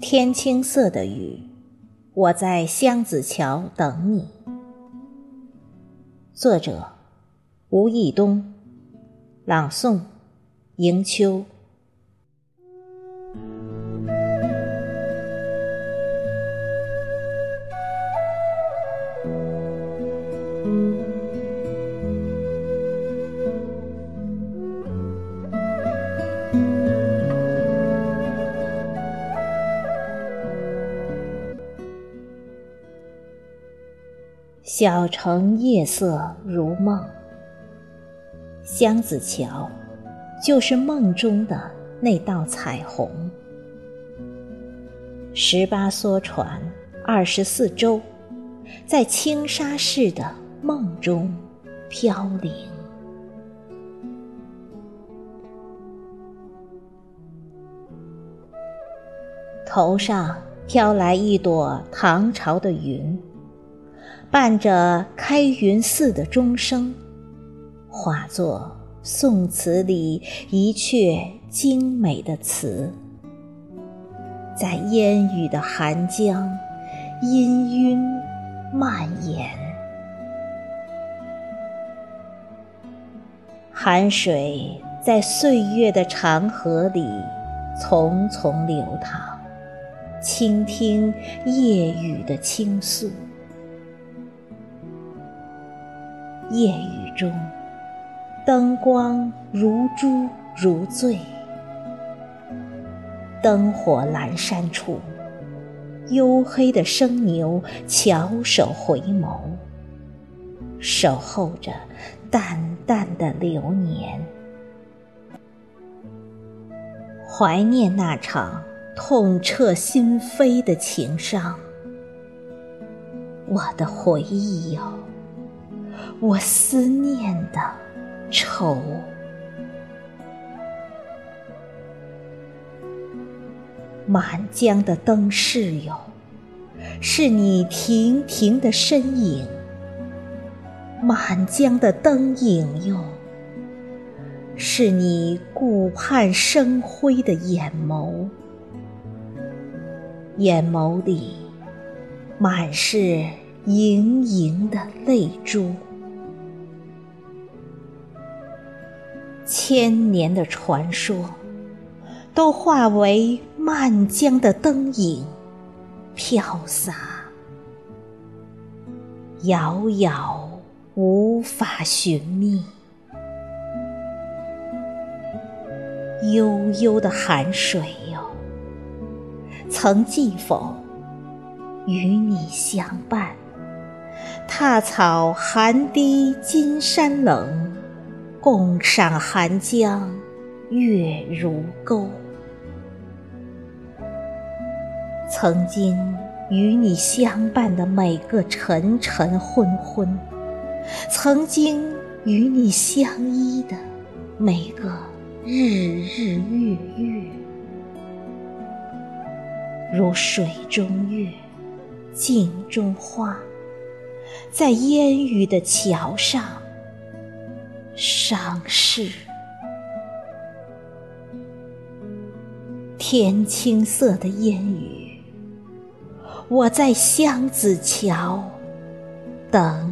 天青色的雨，我在湘子桥等你。作者：吴义东，朗诵：迎秋。小城夜色如梦，香子桥就是梦中的那道彩虹。十八艘船，二十四舟，在轻纱似的梦中飘零。头上飘来一朵唐朝的云。伴着开云寺的钟声，化作宋词里一阙精美的词，在烟雨的寒江氤氲蔓延。寒水在岁月的长河里匆匆流淌，倾听夜雨的倾诉。夜雨中，灯光如珠如醉。灯火阑珊处，黝黑的生牛翘首回眸，守候着淡淡的流年，怀念那场痛彻心扉的情伤。我的回忆哟。我思念的愁，满江的灯饰哟，是你亭亭的身影；满江的灯影哟，是你顾盼生辉的眼眸。眼眸里满是盈盈的泪珠。千年的传说，都化为漫江的灯影，飘洒，遥遥无法寻觅。悠悠的寒水哟，曾记否与你相伴？踏草寒滴金山冷。共赏寒江月如钩，曾经与你相伴的每个晨晨昏昏，曾经与你相依的每个日日月月，如水中月，镜中花，在烟雨的桥上。伤逝，天青色的烟雨，我在湘子桥等。